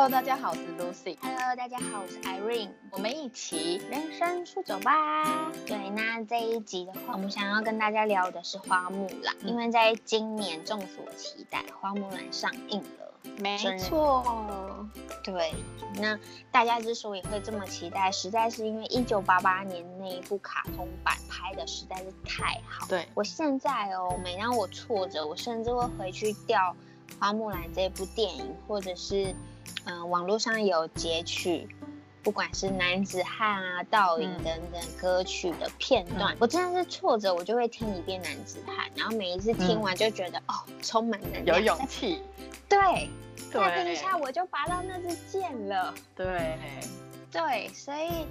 Hello，大家好，我是 Lucy。Hello，大家好，我是 Irene。我们一起人生出走吧。对，那这一集的话，我们想要跟大家聊的是花木兰，嗯因为在今年众所期待，花木兰上映了。没错，对，那大家之所以会这么期待，实在是因为一九八八年那一部卡通版拍的实在是太好。对，我现在哦，每当我挫折，我甚至会回去调《花木兰》这部电影，或者是嗯、呃网络上有截取，不管是男子汉啊、倒影嗯等等歌曲的片段，嗯。我真的是挫折，我就会听一遍男子汉，然后每一次听嗯。完就觉得、哦，充满能有量。勇气，对，对。再听一下我就拔到那支箭了。对，对，所以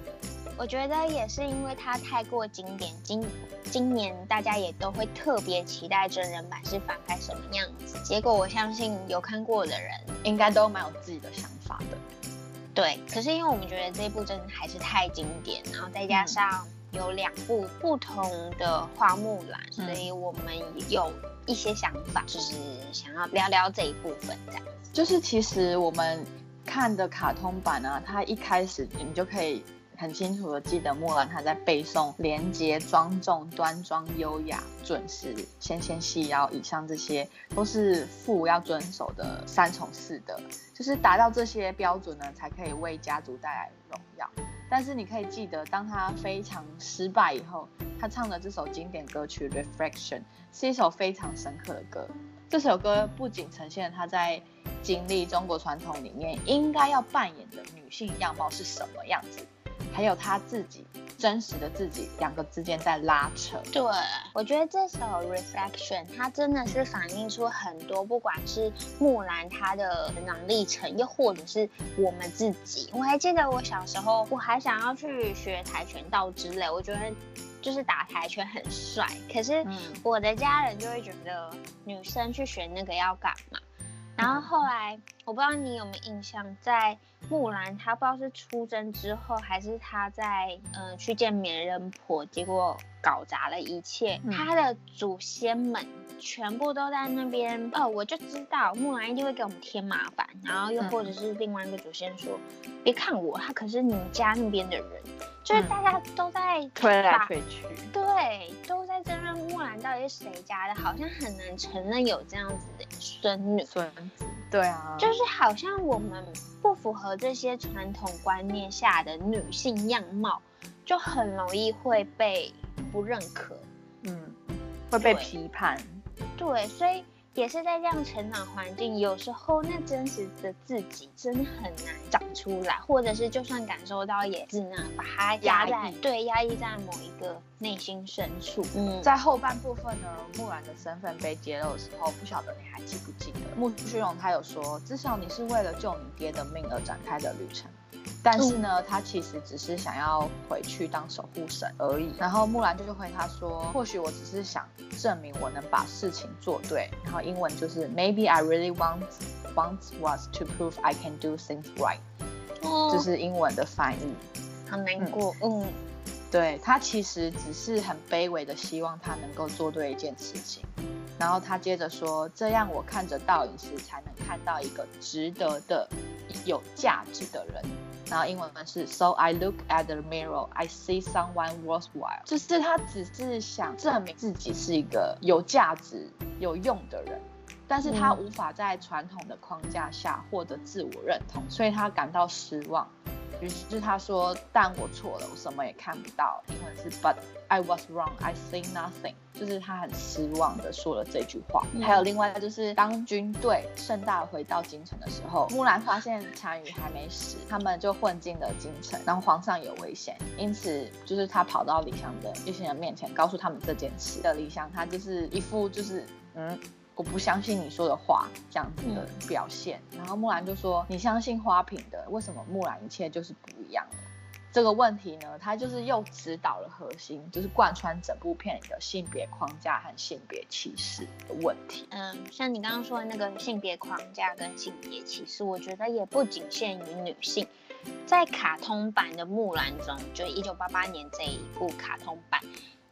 我觉得也是因为它太过经典，今今年大家也都会特别期待真人版是翻拍什么样子。结果我相信有看过的人，应该都蛮有自己的想法的。对，可是因为我们觉得这部真的还是太经典，然后再加嗯上有两部不同的花木兰，嗯所以我们有一些想法，就是想要聊聊这一部分这样。就是其实我们看的卡通版啊，它一开始你就可以很清楚的记得木兰她在背诵廉洁、庄重、端庄、优雅、准时、纤纤细腰以上这些都是父要遵守的三从四德，就是达到这些标准呢，才可以为家族带来荣耀。但是你可以记得，当他非常失败以后，他唱的这首经典歌曲《Reflection》是一首非常深刻的歌。这首歌不仅呈现了他在经历中国传统里面应该要扮演的女性样貌是什么样子，还有他自己真实的自己两个之间在拉扯。对，我觉得这首 Reflection 它真的是反映出很多，不管是木兰她的成长历程，又或者是我们自己。我还记得我小时候，我还想要去学跆拳道之类，我觉得就是打跆拳很帅。可是嗯我的家人就会觉得女生去学那个要干嘛？然后后来我不知道你有没有印象，在木兰她不知道是出征之后，还是她在嗯、呃去见美人婆，结果搞砸了一切。嗯她的祖先们全部都在那边哦，我就知道木兰一定会给我们添麻烦。然后又嗯或者是另外一个祖先说，别看我，他可是你们家那边的人，就是嗯大家都在 推来推去，对，都在争论木兰到底是谁家的，好像很难承认有这样子的孙女，孙子，对啊，就是好像我们不符合这些传统观念下的女性样貌，就很容易会被不认可。嗯，会被批判。对，所以也是在这样成长环境，有时候那真实的自己真的很难长出来，或者是就算感受到，也只能把它压在对压抑在某一个内心深处。嗯，在后半部分呢，木兰的身份被揭露的时候，不晓得你还记不记得？木须荣他有说，至少你是为了救你爹的命而展开的旅程。但是呢，他其实只是想要回去当守护神而已。然后木兰就回他说，或许我只是想证明我能把事情做对。然后英文就是 Maybe I really want want was to prove I can do things right，哦这是英文的翻译。好难过。嗯对他其实只是很卑微的希望他能够做对一件事情，然后他接着说，这样我看着倒影时才能看到一个值得的、有价值的人。然后英文是 So I look at the mirror, I see someone worthwhile。就是他只是想证明自己是一个有价值、有用的人，但是他嗯无法在传统的框架下获得自我认同，所以他感到失望。于是他说：“但我错了，我什么也看不到。”英文是 “But I was wrong, I see nothing”，就是他很失望的说了这句话。嗯还有另外就是，当军队盛大回到京城的时候，木兰发现单于还没死，他们就混进了京城，然后皇上有危险，因此就是他跑到李湘的一些人面前，告诉他们这件事。的李湘他就是一副就是嗯。我不相信你说的话，这样子的表现。然后木兰就说：“你相信花瓶的，为什么木兰一切就是不一样了？”这个问题呢，它就是又指导了核心，就是贯穿整部片里的性别框架和性别歧视的问题。嗯，像你刚刚说的那个性别框架跟性别歧视，我觉得也不仅限于女性。在卡通版的木兰中，就一九八八年这一部卡通版，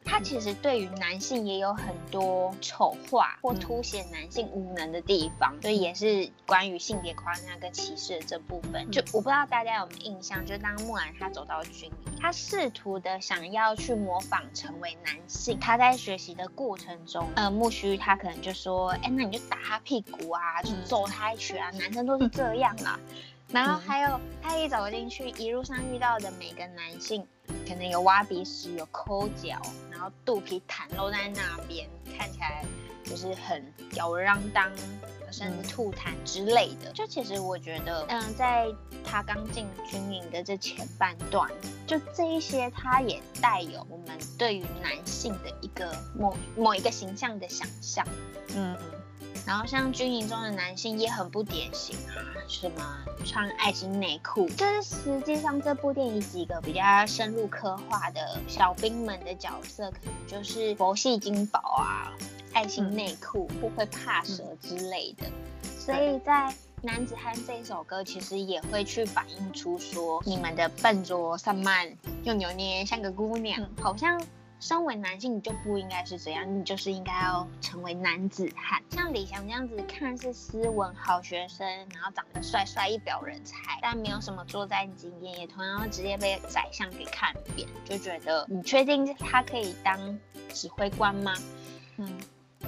他其实对于男性也有很多丑化或凸显男性无能的地方，所以也是关于性别框架跟歧视的这部分。就我不知道大家有没有印象，就当木兰他走到军营，他试图的想要去模仿成为男性，他在学习的过程中，呃，木须他可能就说，哎，那你就打他屁股啊，就揍他一拳啊，男生都是这样啊。然后还有他一走进去，一路上遇到的每个男性，可能有挖鼻屎，有抠脚，然后肚皮袒露在那边，看起来就是很吊儿郎当，甚至吐痰之类的。就其实我觉得，嗯，在他刚进军营的这前半段，就这一些，他也带有我们对于男性的一个某某一个形象的想象，嗯。然后像军营中的男性也很不典型啊，什么穿爱心内裤，就是实际上这部电影几个比较深入刻画的小兵们的角色，可能就是佛系金宝啊，爱心内裤不会怕蛇之类的。所以在男子汉这首歌其实也会去反映出说，你们的笨拙散漫又扭捏像个姑娘，好像。身为男性，你就不应该是这样，你就是应该要成为男子汉。像李翔这样子，看似斯文好学生，然后长得帅帅一表人才，但没有什么作战经验，也同样直接被宰相给看扁，就觉得你确定他可以当指挥官吗？嗯。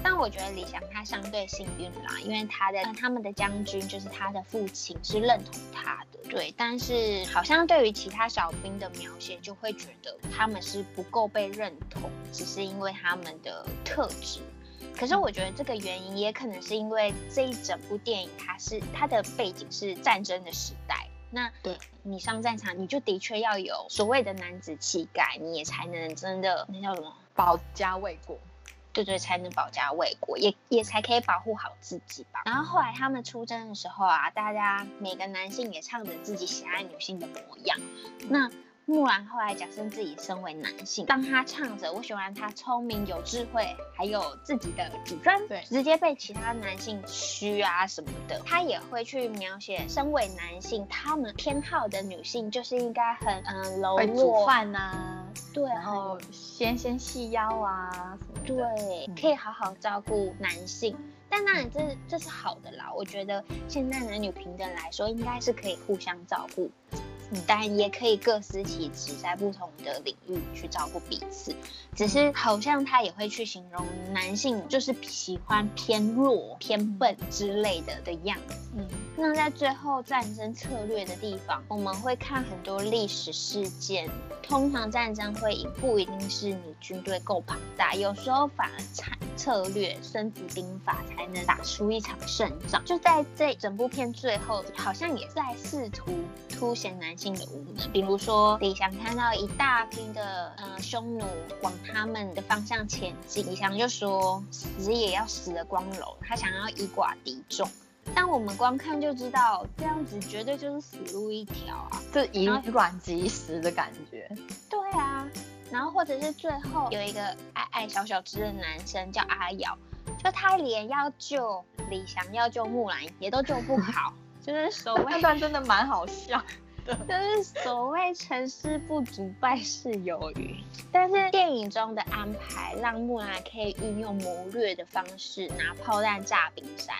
但我觉得李翔他相对幸运啦，因为他的他们的将军就是他的父亲是认同他的，对。但是好像对于其他小兵的描写，就会觉得他们是不够被认同，只是因为他们的特质。可是我觉得这个原因也可能是因为这一整部电影它是它的背景是战争的时代，那对你上战场，你就的确要有所谓的男子气概，你也才能真的那叫什么保家卫国。对对，才能保家卫国，也也才可以保护好自己吧。然后后来他们出征的时候啊，大家每个男性也唱着自己喜爱女性的模样。那木兰后来假设自己身为男性，当他唱着我喜欢他聪明有智慧，还有自己的主张，对，直接被其他男性嘘啊什么的，他也会去描写身为男性他们偏好的女性就是应该很嗯柔弱，煮饭啊，对，然后纤纤细腰啊什么，对，可以好好照顾男性。但当然这这是好的啦，我觉得现在男女平等来说，应该是可以互相照顾。但也可以各司其职，在不同的领域去照顾彼此。只是好像他也会去形容男性就是喜欢偏弱、偏笨之类的的样子。嗯，那在最后战争策略的地方，我们会看很多历史事件。通常战争会赢，不一定是你军队够庞大，有时候反而策策略、孙子兵法才能打出一场胜仗。就在这整部片最后，好像也在试图凸显男。性的无能，比如说李翔看到一大批的呃匈奴往他们的方向前进，李翔就说死也要死的光荣，他想要以寡敌众。但我们光看就知道，这样子绝对就是死路一条啊，就以卵击石的感觉。对啊，然后或者是最后有一个矮矮小小只的男生叫阿瑶，就他连要救李翔要救木兰也都救不好，就是所谓那段真的蛮好笑。就是所谓成事不足败事有余，但是电影中的安排让木兰可以运用谋略的方式拿炮弹炸冰山，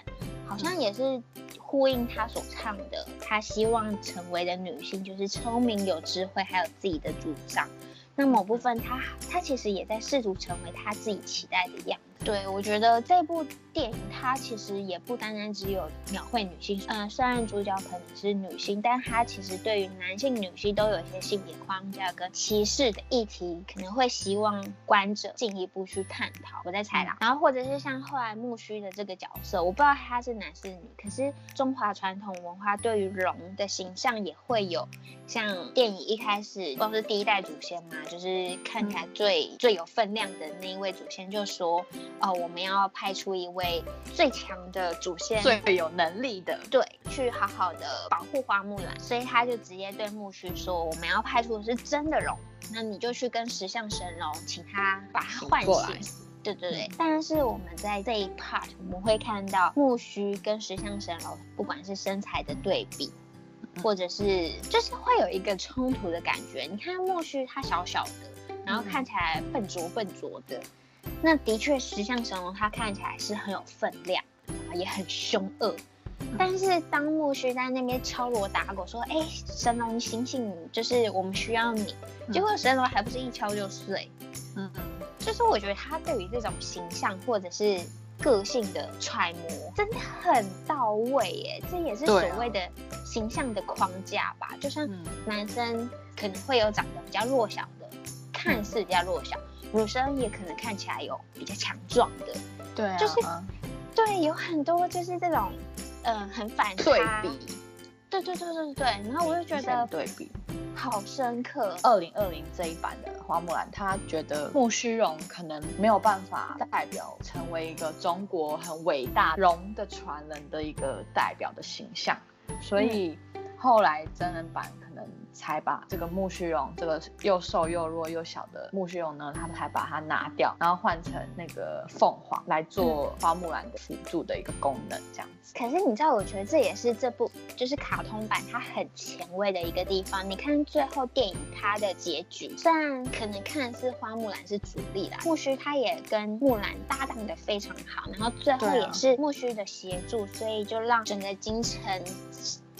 好像也是呼应她所唱的，她希望成为的女性就是聪明有智慧，还有自己的主张。那某部分他他其实也在试图成为他自己期待的样子。对，我觉得这部电影它其实也不单单只有描绘女性，嗯，虽然主角可能是女性，但它其实对于男性、女性都有一些性别框架跟歧视的议题，可能会希望观者进一步去探讨。我在猜啦，然后或者是像后来木须的这个角色，我不知道他是男是女，可是中华传统文化对于龙的形象也会有，像电影一开始都是第一代祖先嘛，就是看起来最最有分量的那一位祖先就说。哦，我们要派出一位最强的祖先，最有能力的，对，去好好的保护花木兰。所以他就直接对木须说：“我们要派出的是真的龙，那你就去跟石像神龙，请他把他唤醒。”对对对。但是我们在这一 part 我们会看到木须跟石像神龙，不管是身材的对比，或者是就是会有一个冲突的感觉。你看木须他小小的。然后看起来笨拙笨拙的。那的确，石像神龙它看起来是很有分量，也很凶恶。但是当木须在那边敲锣打鼓说：“哎，神龙醒醒，就是我们需要你。”结果神龙还不是一敲就碎。嗯，就是我觉得他对于这种形象或者是个性的揣摩真的很到位耶。这也是所谓的形象的框架吧？就像男生可能会有长得比较弱小的，看似比较弱小。女生也可能看起来有比较强壮的，对，就是对，有很多就是这种，嗯，很反差，对比，对对对对对。然后我就觉得对比好深刻。二零二零这一版的花木兰，她觉得木须荣可能没有办法代表成为一个中国很伟大龙的传人的一个代表的形象，所以后来真人版才把这个木须龙，这个又瘦又弱又小的木须龙呢，他们才把它拿掉，然后换成那个凤凰来做花木兰的辅助的一个功能，这样子。可是你知道，我觉得这也是这部就是卡通版它很前卫的一个地方。你看最后电影它的结局，虽然可能看似花木兰是主力啦，木须他也跟木兰搭档的非常好，然后最后也是木须的协助，所以就让整个京城。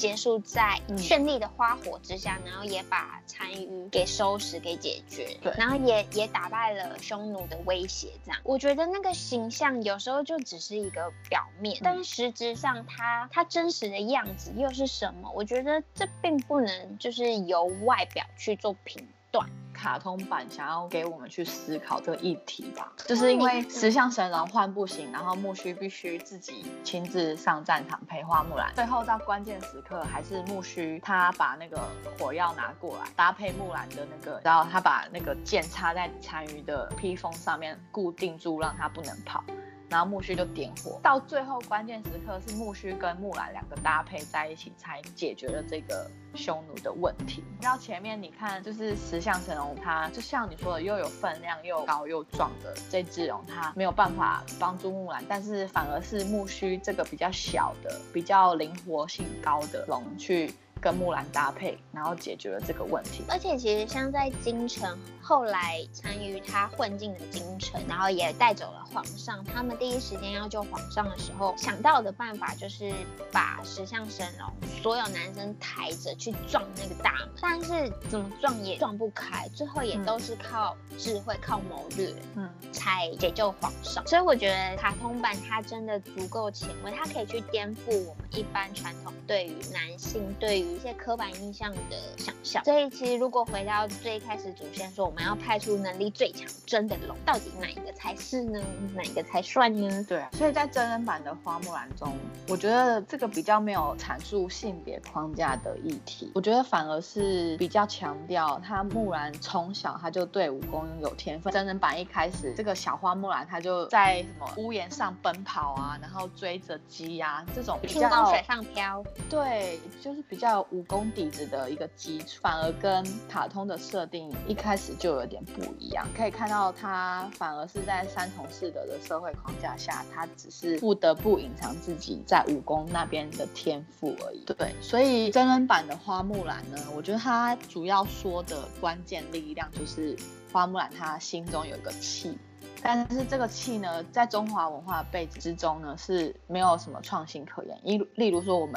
结束在绚丽的花火之下，然后也把残余给收拾、给解决，对，然后也也打败了匈奴的威胁。这样，我觉得那个形象有时候就只是一个表面，但实质上他他真实的样子又是什么？我觉得这并不能就是由外表去做评断。卡通版想要给我们去思考这个议题吧，就是因为石像神人换不行，然后木须必须自己亲自上战场陪花木兰，最后到关键时刻还是木须他把那个火药拿过来，搭配木兰的那个，然后他把那个剑插在残余的披风上面固定住，让他不能跑。然后木须就点火，到最后关键时刻是木须跟木兰两个搭配在一起，才解决了这个匈奴的问题。然后前面你看，就是石像神龙，它就像你说的，又有分量又高又壮的这只龙，它没有办法帮助木兰，但是反而是木须这个比较小的、比较灵活性高的龙去。跟木兰搭配，然后解决了这个问题。而且其实像在京城，后来参与他混进了京城，然后也带走了皇上。他们第一时间要救皇上的时候，想到的办法就是把石像神龙所有男生抬着去撞那个大门，但是怎么撞也撞不开，最后也都是靠智慧、靠谋略，嗯，才解救皇上。所以我觉得卡通版它真的足够前卫，它可以去颠覆我们一般传统对于男性对于一些刻板印象的想象，所以其实如果回到最开始主线说，我们要派出能力最强真的龙，到底哪一个才是呢？哪一个才算呢？对啊，所以在真人版的花木兰中，我觉得这个比较没有阐述性别框架的议题，我觉得反而是比较强调他木兰从小他就对武功有天分。真人版一开始，这个小花木兰她就在什么屋檐上奔跑啊，然后追着鸡啊，这种比较水上漂，对。就是比较武功底子的一个基础，反而跟卡通的设定一开始就有点不一样。可以看到，他反而是在三从四德的社会框架下，他只是不得不隐藏自己在武功那边的天赋而已。对，所以真人版的花木兰呢，我觉得他主要说的关键力量就是花木兰她心中有一个气，但是这个气呢，在中华文化背景之中呢，是没有什么创新可言。例例如说我们。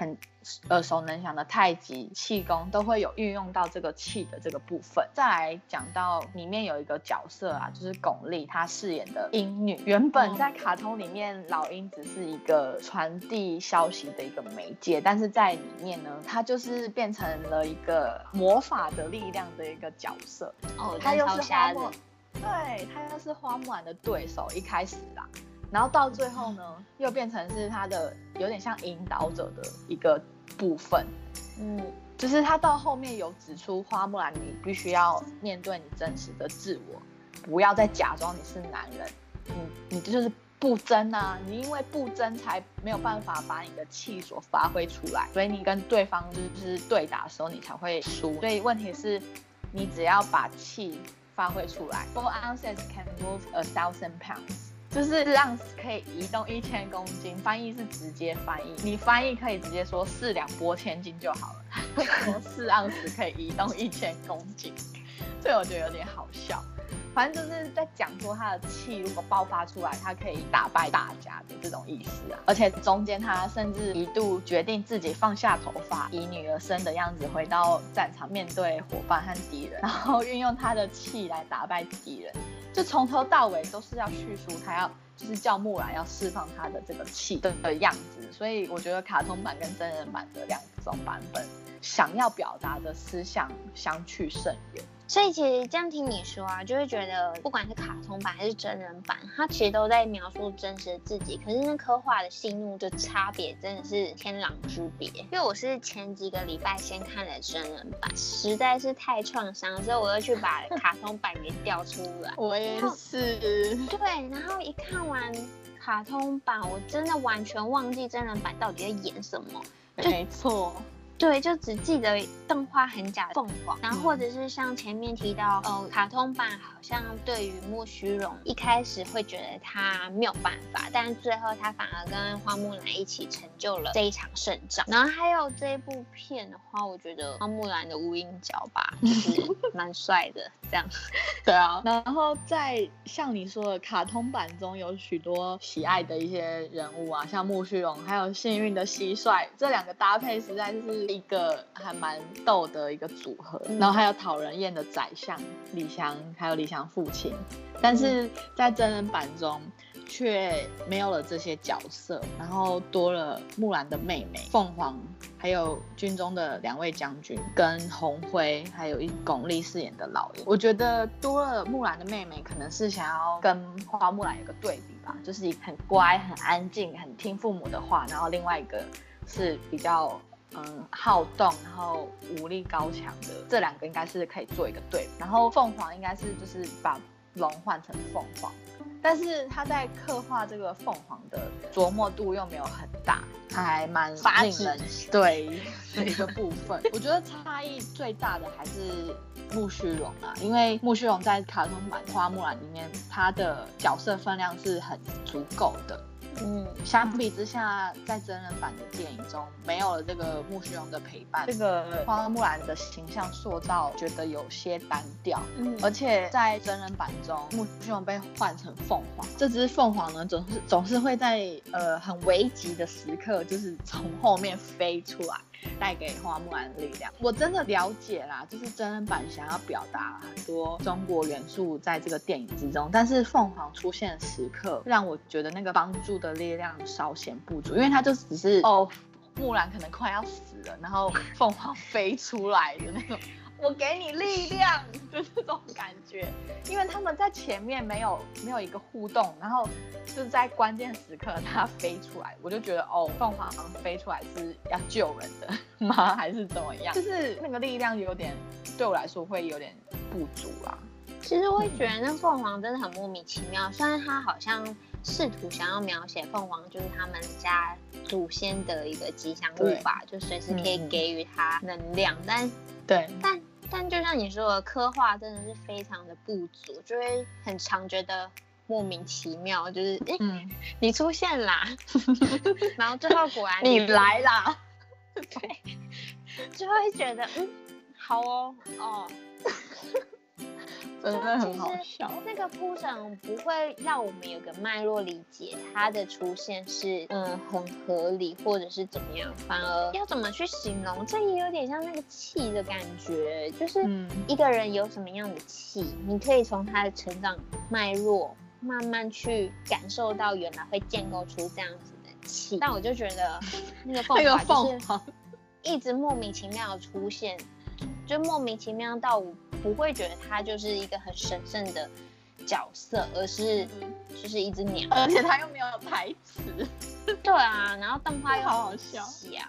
很耳熟能详的太极气功都会有运用到这个气的这个部分。再来讲到里面有一个角色啊，就是巩俐她饰演的鹰女。原本在卡通里面，老鹰只是一个传递消息的一个媒介，但是在里面呢，她就是变成了一个魔法的力量的一个角色。哦，她又是花木，对，她又是花木兰的对手。一开始啊。然后到最后呢，又变成是他的有点像引导者的一个部分，嗯，就是他到后面有指出花木兰，你必须要面对你真实的自我，不要再假装你是男人，你你就是不争啊，你因为不争才没有办法把你的气所发挥出来，所以你跟对方就是对打的时候你才会输，所以问题是，你只要把气发挥出来，Four ounces can move a thousand pounds。就是让可以移动一千公斤，翻译是直接翻译，你翻译可以直接说四两拨千斤就好了。四盎司可以移动一千公斤，这我觉得有点好笑。反正就是在讲说他的气如果爆发出来，他可以打败大家的这种意思啊。而且中间他甚至一度决定自己放下头发，以女儿身的样子回到战场，面对伙伴和敌人，然后运用他的气来打败敌人。就从头到尾都是要叙述他要就是叫木兰要释放他的这个气的的样子。所以我觉得卡通版跟真人版的两种版本想要表达的思想相去甚远。所以其实这样听你说啊，就会觉得不管是卡通版还是真人版，它其实都在描述真实的自己。可是那刻画的心路就差别真的是天壤之别。因为我是前几个礼拜先看了真人版，实在是太创伤，所以我又去把卡通版给调出来。我也是。对，然后一看完卡通版，我真的完全忘记真人版到底在演什么。没错。对，就只记得动画很假的凤凰，然后或者是像前面提到，呃，卡通版好像对于木须荣一开始会觉得他没有办法，但是最后他反而跟花木兰一起成就了这一场胜仗。然后还有这一部片的话，我觉得花木兰的无影脚吧就是 蛮帅的，这样。对啊，然后在像你说的卡通版中有许多喜爱的一些人物啊，像木须荣，还有幸运的蟋蟀，这两个搭配实在是。一个还蛮逗的一个组合，然后还有讨人厌的宰相李翔，还有李翔父亲，但是在真人版中却没有了这些角色，然后多了木兰的妹妹凤凰，还有军中的两位将军跟红辉，还有一巩俐饰演的老爷。我觉得多了木兰的妹妹，可能是想要跟花木兰有个对比吧，就是很乖、很安静、很听父母的话，然后另外一个是比较。嗯，好动，然后武力高强的这两个应该是可以做一个对比。然后凤凰应该是就是把龙换成凤凰，但是他在刻画这个凤凰的琢磨度又没有很大，还蛮令人对的一个部分。我觉得差异最大的还是木须龙啊，因为木须龙在卡通版花木兰里面，它的角色分量是很足够的。嗯，相比之下，在真人版的电影中，没有了这个木须龙的陪伴，这个花木兰的形象塑造觉得有些单调。嗯，而且在真人版中，木须龙被换成凤凰，这只凤凰呢，总是总是会在呃很危急的时刻，就是从后面飞出来。带给花木兰的力量，我真的了解啦，就是真人版想要表达很多中国元素在这个电影之中，但是凤凰出现的时刻让我觉得那个帮助的力量稍显不足，因为它就只是哦，木兰可能快要死了，然后凤凰飞出来的那种。我给你力量，就这种感觉，因为他们在前面没有没有一个互动，然后就是在关键时刻他飞出来，我就觉得哦，凤凰飞出来是要救人的吗？还是怎么样？就是那个力量有点对我来说会有点不足啦。其实我也觉得那凤凰真的很莫名其妙，虽然他好像试图想要描写凤凰就是他们家祖先的一个吉祥物吧，就随时可以给予他能量，但对，但。但就像你说的，刻画真的是非常的不足，就会很常觉得莫名其妙，就是哎，你出现啦，然后最后果然你来啦，对，就会觉得嗯，好哦，哦。真的很好笑。那个铺陈不会让我们有个脉络理解它的出现是嗯很合理或者是怎么样，反而要怎么去形容，这也有点像那个气的感觉，就是一个人有什么样的气，你可以从他的成长脉络慢慢去感受到，原来会建构出这样子的气。但我就觉得 那个凤凰就是一直莫名其妙的出现，就莫名其妙到我。不会觉得它就是一个很神圣的角色，而是就是一只鸟，而且它又没有台词。对啊，然后动画又好好笑，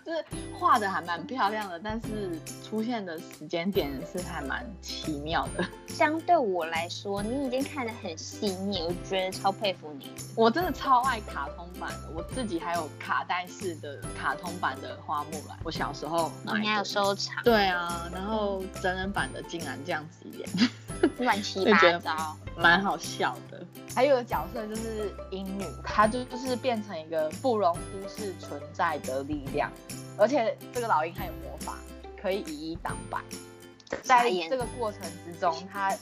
就是画的还蛮漂亮的，但是出现的时间点是还蛮奇妙的。相对我来说，你已经看得很细腻，我觉得超佩服你。我真的超爱卡通版的，我自己还有卡带式的卡通版的花木兰，我小时候你还有收藏。对啊，然后真人版的竟然这样子演，乱七 八糟，蛮好笑的。还有个角色就是鹰女，她就就是变成一个不容忽视存在的力量，而且这个老鹰还有魔法，可以以一挡百。在这个过程之中，他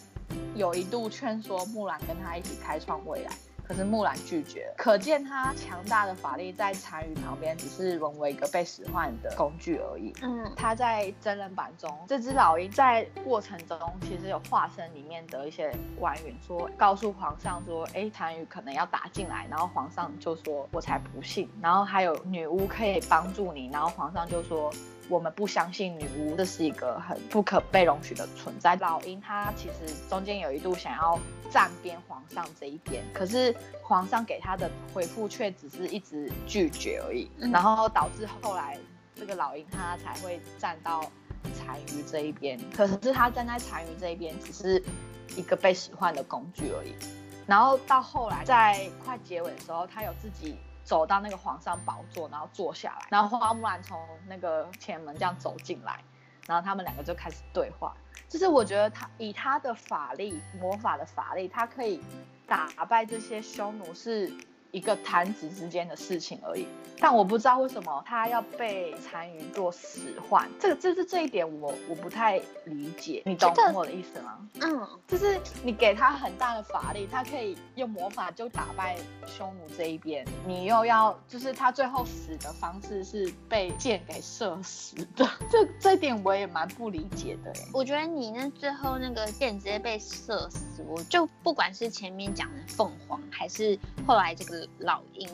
有一度劝说木兰跟他一起开创未来。可是木兰拒绝，可见他强大的法力在单于旁边只是沦为一个被使唤的工具而已。嗯，他在真人版中，这只老鹰在过程中其实有化身里面的一些官员，说告诉皇上说，哎，单于可能要打进来，然后皇上就说，我才不信。然后还有女巫可以帮助你，然后皇上就说。我们不相信女巫，这是一个很不可被容许的存在。老鹰他其实中间有一度想要站边皇上这一边，可是皇上给他的回复却只是一直拒绝而已，然后导致后来这个老鹰他才会站到单于这一边。可是他站在单于这一边，只是一个被使唤的工具而已。然后到后来在快结尾的时候，他有自己。走到那个皇上宝座，然后坐下来，然后花木兰从那个前门这样走进来，然后他们两个就开始对话。就是我觉得他以他的法力，魔法的法力，他可以打败这些匈奴是。一个弹指之间的事情而已，但我不知道为什么他要被单于做使唤，这个就是这一点我我不太理解，你懂我的意思吗？嗯，就是你给他很大的法力，他可以用魔法就打败匈奴这一边，你又要就是他最后死的方式是被箭给射死的，这这点我也蛮不理解的。我觉得你那最后那个箭直接被射死，我就不管是前面讲的凤凰，还是后来这个。老鹰，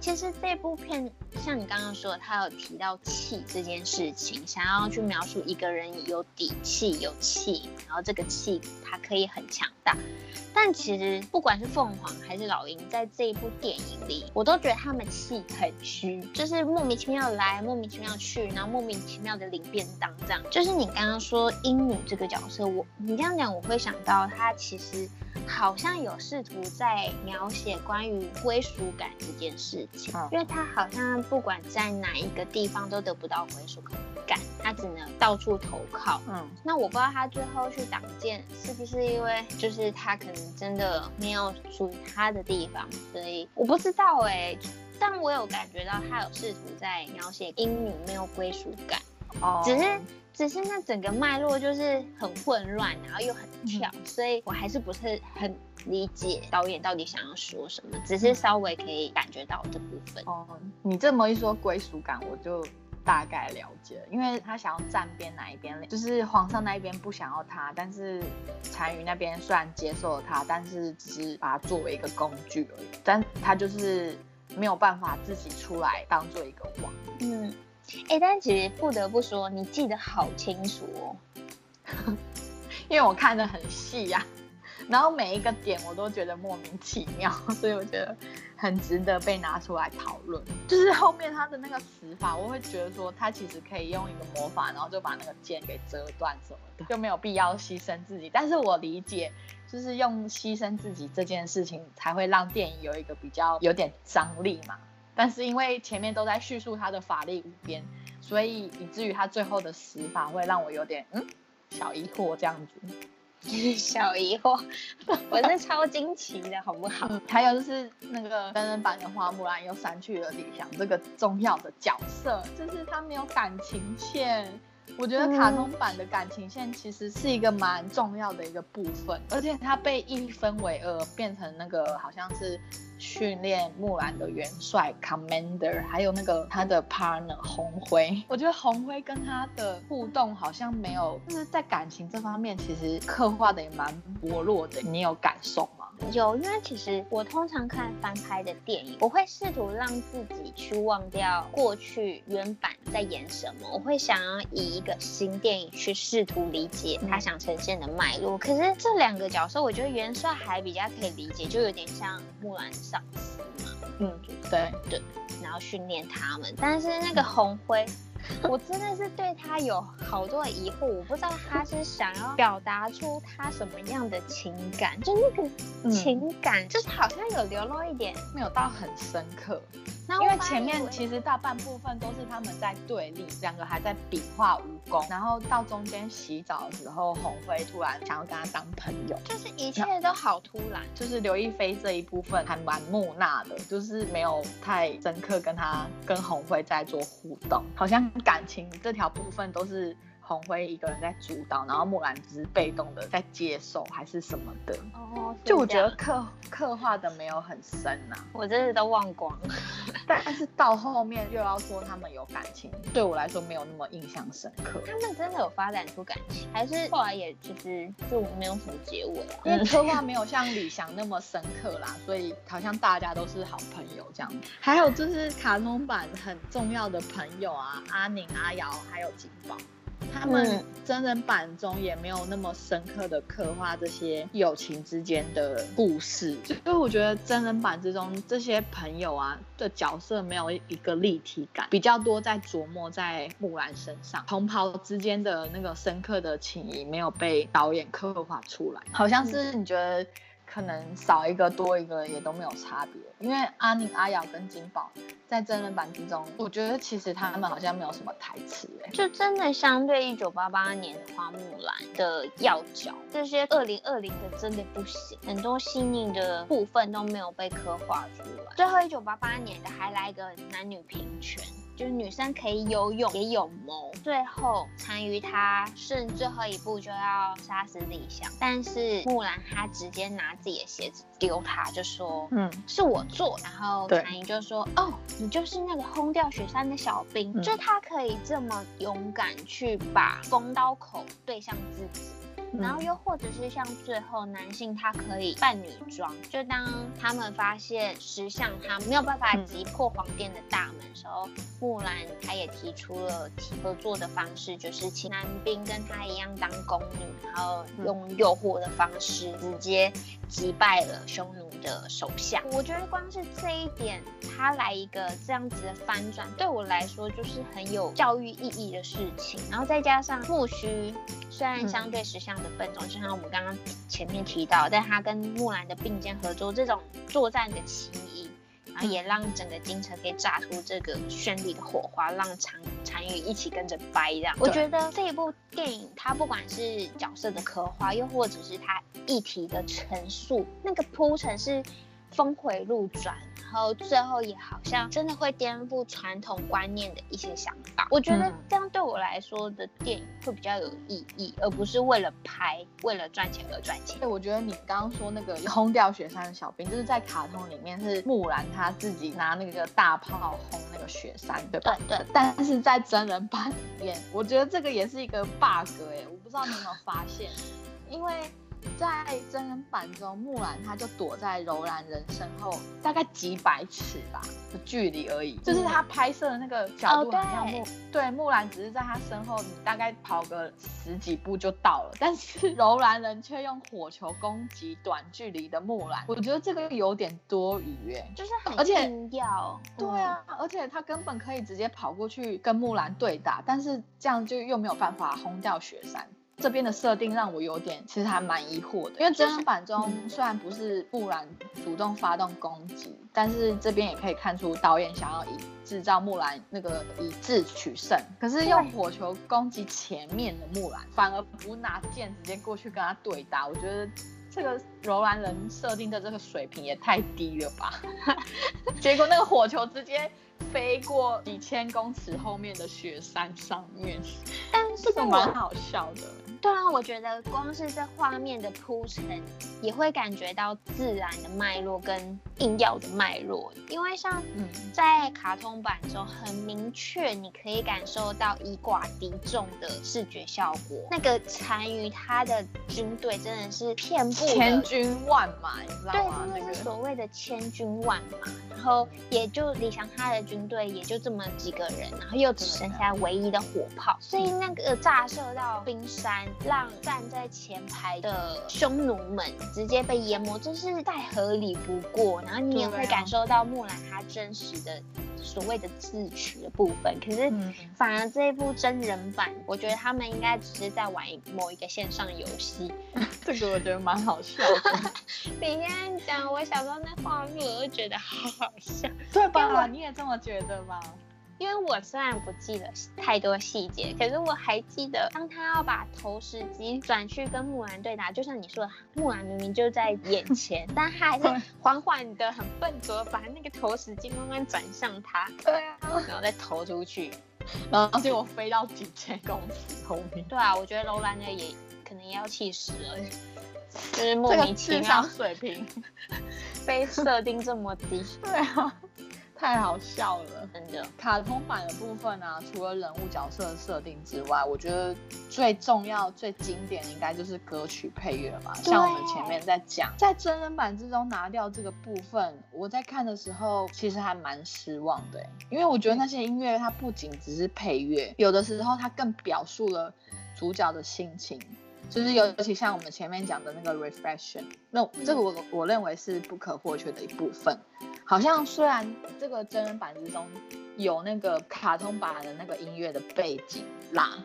其实这部片像你刚刚说，他有提到气这件事情，想要去描述一个人有底气、有气，然后这个气它可以很强大。但其实不管是凤凰还是老鹰，在这一部电影里，我都觉得他们气很虚，就是莫名其妙来，莫名其妙去，然后莫名其妙的领便当这样。就是你刚刚说鹰女这个角色，我你这样讲，我会想到他其实。好像有试图在描写关于归属感这件事情，因为他好像不管在哪一个地方都得不到归属感，他只能到处投靠。嗯，那我不知道他最后去挡箭是不是因为就是他可能真的没有属于他的地方，所以我不知道哎，但我有感觉到他有试图在描写英女没有归属感，哦，只是。只是那整个脉络就是很混乱，然后又很跳，所以我还是不是很理解导演到底想要说什么。只是稍微可以感觉到这部分。哦，你这么一说归属感，我就大概了解了。因为他想要站边哪一边，就是皇上那一边不想要他，但是单于那边虽然接受了他，但是只是把他作为一个工具而已。但他就是没有办法自己出来当做一个王。嗯。哎，但其实不得不说，你记得好清楚哦，因为我看的很细呀，然后每一个点我都觉得莫名其妙，所以我觉得很值得被拿出来讨论。就是后面他的那个死法，我会觉得说他其实可以用一个魔法，然后就把那个剑给折断什么的，就没有必要牺牲自己。但是我理解，就是用牺牲自己这件事情，才会让电影有一个比较有点张力嘛。但是因为前面都在叙述他的法力无边，所以以至于他最后的死法会让我有点嗯小疑惑这样子。小疑惑，我是超惊奇的好不好？还有就是那个真人版的花木兰又删去了李翔这个重要的角色，就是他没有感情线。我觉得卡通版的感情线其实是一个蛮重要的一个部分，而且它被一分为二，变成那个好像是训练木兰的元帅 Commander，还有那个他的 partner 红辉。我觉得红辉跟他的互动好像没有，就是在感情这方面其实刻画的也蛮薄弱的。你有感受吗？有，因为其实我通常看翻拍的电影，我会试图让自己去忘掉过去原版在演什么，我会想要以一个新电影去试图理解他想呈现的脉络。可是这两个角色，我觉得元帅还比较可以理解，就有点像木兰上司嘛，嗯，对对，然后训练他们。但是那个红辉。我真的是对他有好多疑惑，我不知道他是想要 表达出他什么样的情感，就那个情感，就是好像有流露一点，没有到很深刻。那因为前面其实大半部分都是他们在对立，两个还在比划武功，然后到中间洗澡的时候，红辉突然想要跟他当朋友，就是一切都好突然。就是刘亦菲这一部分还蛮木讷的，就是没有太深刻跟他跟红辉在做互动，好像感情这条部分都是红辉一个人在主导，然后木兰只是被动的在接受还是什么的。哦，就我觉得刻刻画的没有很深呐、我真的都忘光了。但是到后面又要说他们有感情，对我来说没有那么印象深刻。他们真的有发展出感情，还是后来也就是就没有什么结尾啊？因为 刻画没有像李翔那么深刻啦，所以好像大家都是好朋友这样。还有就是卡通版很重要的朋友啊，阿宁、阿瑶还有金宝，他们嗯。真人版中也没有那么深刻的刻画这些友情之间的故事，所以我觉得真人版之中这些朋友啊的角色没有一个立体感，比较多在琢磨在木兰身上，同袍之间的那个深刻的情谊没有被导演刻画出来，好像是你觉得。可能少一个多一个也都没有差别，因为阿宁、阿瑶跟金宝在真人版之中，我觉得其实他们好像没有什么台词哎、就真的相对一九八八年花木兰的要角，这些二零二零的真的不行，很多细腻的部分都没有被刻画出来。最后一九八八年的还来一个男女平权。就是女生可以有勇，也有谋。最后单于他剩最后一步就要杀死李湘，但是木兰她直接拿自己的鞋子丢他，就说嗯，是我做，然后单于就说：“哦，你就是那个轰掉雪山的小兵。嗯就他可以这么勇敢去把风刀口对向自己。然后又或者是像最后男性他可以扮女装，就当他们发现石像他没有办法击破皇殿的大门的时候，木兰她也提出了合作的方式，就是请男兵跟她一样当宫女，然后用诱惑的方式直接击败了匈奴的手下。我觉得光是这一点，他来一个这样子的翻转，对我来说就是很有教育意义的事情。然后再加上木须，虽然相对石像的笨重，就像我们刚刚前面提到，但他跟木兰的并肩合作，这种作战的情谊。然后也让整个京城可以炸出这个绚丽的火花，让单单于一起跟着掰这样。我觉得这一部电影，它不管是角色的刻画，又或者是它议题的陈述，那个铺陈是峰回路转，然后最后也好像真的会颠覆传统观念的一些想法。我觉得嗯这样对我来说的电影会比较有意义，而不是为了拍、为了赚钱而赚钱。对，我觉得你刚刚说那个轰掉雪山的小兵，就是在卡通里面是木兰她自己拿那个大炮轰那个雪山，对吧？对对但是在真人版里面，我觉得这个也是一个 bug 哎、我不知道你有没有发现，因为在真人版中，木兰她就躲在柔兰人身后大概几百尺吧的距离而已，就是她拍摄的那个角度哦好像木、对木兰只是在她身后，你大概跑个十几步就到了，但是柔兰人却用火球攻击短距离的木兰，我觉得这个有点多余哎、就是很而且要，对啊，而且他根本可以直接跑过去跟木兰对打，但是这样就又没有办法轰掉雪山。这边的设定让我有点，其实还蛮疑惑的，因为真人版中虽然不是木兰主动发动攻击，但是这边也可以看出导演想要以制造木兰那个以智取胜，可是用火球攻击前面的木兰，反而不拿剑直接过去跟他对打，我觉得这个柔兰人设定的这个水平也太低了吧？结果那个火球直接飞过几千公尺后面的雪山上面，但是这个蛮好笑的。对啊，我觉得光是这画面的铺陈，也会感觉到自然的脉络跟硬要的脉络。因为像嗯在卡通版中，很明确你可以感受到以寡敌众的视觉效果。那个单于他的军队真的是遍布千军万马，你知道对，吗？真的那个是所谓的千军万马，然后也就李翔他的军队也就这么几个人，然后又只剩下唯一的火炮，所以那个炸射到冰山，让站在前排的匈奴们直接被淹没，这是再合理不过。然后你也会感受到木兰她真实的所谓的自取的部分，可是。嗯，反而这一部真人版，我觉得他们应该只是在玩某一个线上游戏，这个我觉得蛮好笑的，你现在讲，我想到那画面，我就觉得好好笑。对吧？你也这么觉得吗？因为我虽然不记得太多细节，可是我还记得，当他要把投石机转去跟木兰对打，就像你说的，木兰明明就在眼前，但他还是 缓缓的、很笨拙地把那个投石机慢慢转向他，对啊，然后再投出去。然后结果飞到几千公尺后面。对啊，我觉得楼兰的也可能也要气死了，就是莫名其妙水平，被设定这么低，对啊，太好笑了。真的。卡通版的部分啊，除了人物角色的设定之外，我觉得最重要、最经典应该就是歌曲配乐嘛。像我们前面在讲，在真人版之中拿掉这个部分，我在看的时候其实还蛮失望的欸，因为我觉得那些音乐它不仅只是配乐，有的时候它更表述了主角的心情。就是尤其像我们前面讲的那个 reflection，那这个我我认为是不可或缺的一部分。好像虽然这个真人版之中有那个卡通版的那个音乐的背景啦，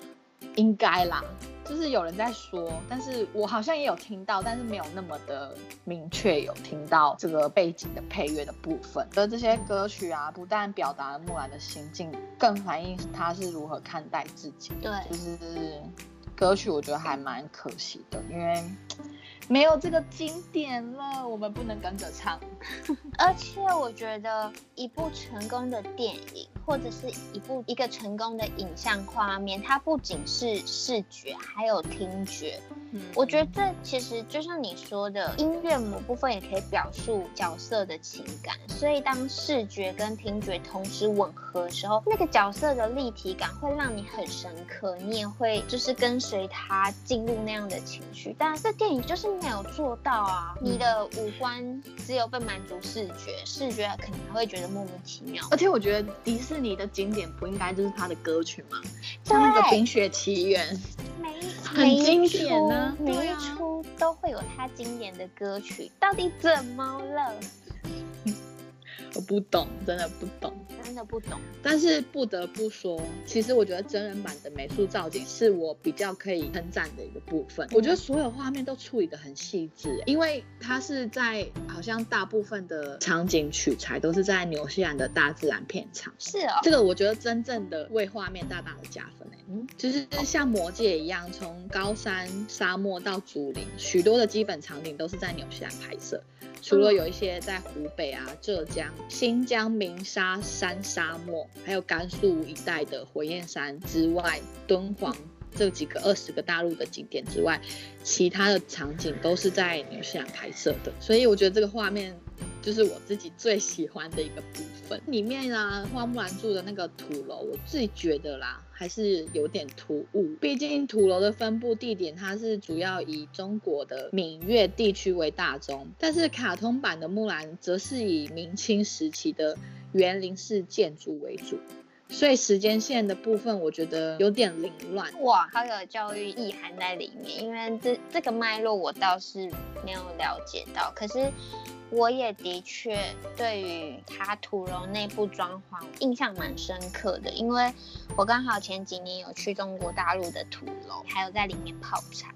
应该啦，就是有人在说，但是我好像也有听到，但是没有那么的明确有听到这个背景的配乐的部分。而这些歌曲啊，不但表达了木兰的心境，更反映他是如何看待自己。对，就是歌曲，我觉得还蛮可惜的，因为没有这个经典了，我们不能跟着唱。而且我觉得一部成功的电影，或者是一部一个成功的影像画面，它不仅是视觉，还有听觉。嗯我觉得这其实就像你说的，音乐某部分也可以表述角色的情感，所以当视觉跟听觉同时吻合的时候，那个角色的立体感会让你很深刻，你也会就是跟随他进入那样的情绪。但这电影就是没有做到啊，你的五官只有被满足视觉，视觉可能还会觉得莫名其妙。而且我觉得迪士尼的经典不应该就是他的歌曲吗？像那个《冰雪奇缘》，每很每一经典呢出每一出都会有他经典的歌曲，到底怎么了？我不懂，真的不懂。真的不懂。但是不得不说，其实我觉得真人版的美术造景是我比较可以称赞的一个部分。我觉得所有画面都处理的很细致，因为它是在好像大部分的场景取材都是在纽西兰的大自然片场。是哦，这个我觉得真正的为画面大大的加分哎，嗯，就是像魔界一样，从高山、沙漠到竹林，许多的基本场景都是在纽西兰拍摄。除了有一些在湖北啊、浙江、新疆鸣沙山沙漠，还有甘肃一带的火焰山之外，敦煌这几个二十个大陆的景点之外，其他的场景都是在纽西兰拍摄的。所以我觉得这个画面就是我自己最喜欢的一个部分。里面啊，花木兰住的那个土楼，我自己觉得啦，还是有点突兀。毕竟土楼的分布地点，它是主要以中国的闽粤地区为大宗，但是卡通版的木兰则是以明清时期的园林式建筑为主。所以时间线的部分，我觉得有点凌乱。哇，好有教育意涵在里面。因为这这个脉络我倒是没有了解到，可是我也的确对于它土楼内部装潢印象蛮深刻的，因为我刚好前几年有去中国大陆的土楼，还有在里面泡茶。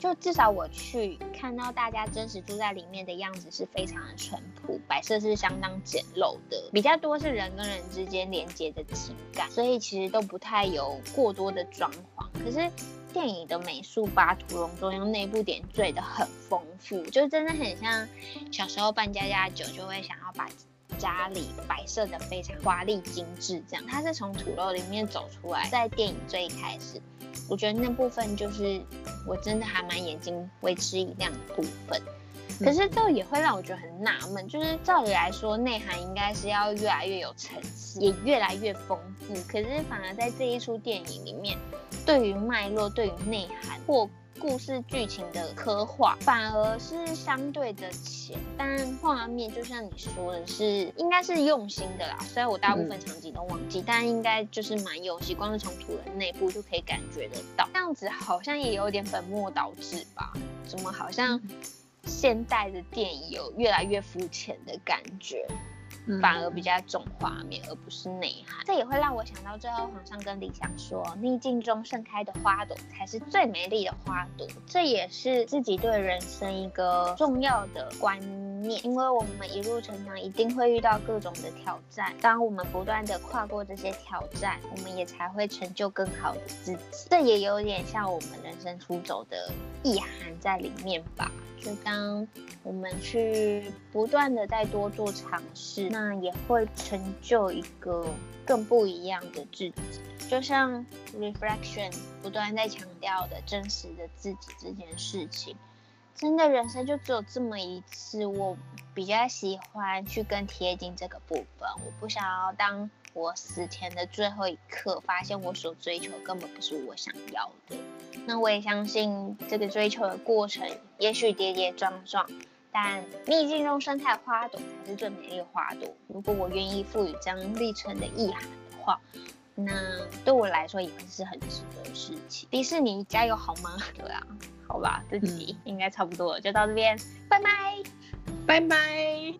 就至少我去看到大家真实住在里面的样子是非常的淳朴，摆设是相当简陋的，比较多是人跟人之间连接的情感，所以其实都不太有过多的装潢。可是电影的美术把屠龙中央内部点缀的很丰富，就真的很像小时候办家家酒就会想要把家里摆设的非常华丽精致，这样。它是从土楼里面走出来，在电影最一开始，我觉得那部分就是我真的还蛮眼睛为之一亮的部分。可是这也会让我觉得很纳闷，就是照理来说，内涵应该是要越来越有层次，也越来越丰富。可是反而在这一出电影里面，对于脉络、对于内涵或故事剧情的刻画，反而是相对的浅。但画面就像你说的是，应该是用心的啦。虽然我大部分场景都忘记，但应该就是蛮用心，光是从土人内部就可以感觉得到。这样子好像也有点本末倒置吧？怎么好像？现代的电影有越来越肤浅的感觉，反而比较重画面，而不是内涵。这也会让我想到最后皇上跟李想说：“逆境中盛开的花朵才是最美丽的花朵。”这也是自己对人生一个重要的观念，因为我们一路成长，一定会遇到各种的挑战。当我们不断的跨过这些挑战，我们也才会成就更好的自己。这也有点像我们人生出走的意涵在里面吧。就当我们去不断的再多做尝试，那也会成就一个更不一样的自己。就像 reflection 不断在强调的真实的自己这件事情，真的人生就只有这么一次。我比较喜欢去更贴近这个部分，我不想要当我死前的最后一刻，发现我所追求根本不是我想要的。那我也相信这个追求的过程，也许跌跌撞撞，但逆境中生态花朵才是最美丽的花朵。如果我愿意赋予这样历程的意涵的话。那对我来说也会是很值得的事情。迪士尼加油好吗？对啊，好吧，这集应该差不多了，就到这边，拜拜，拜拜。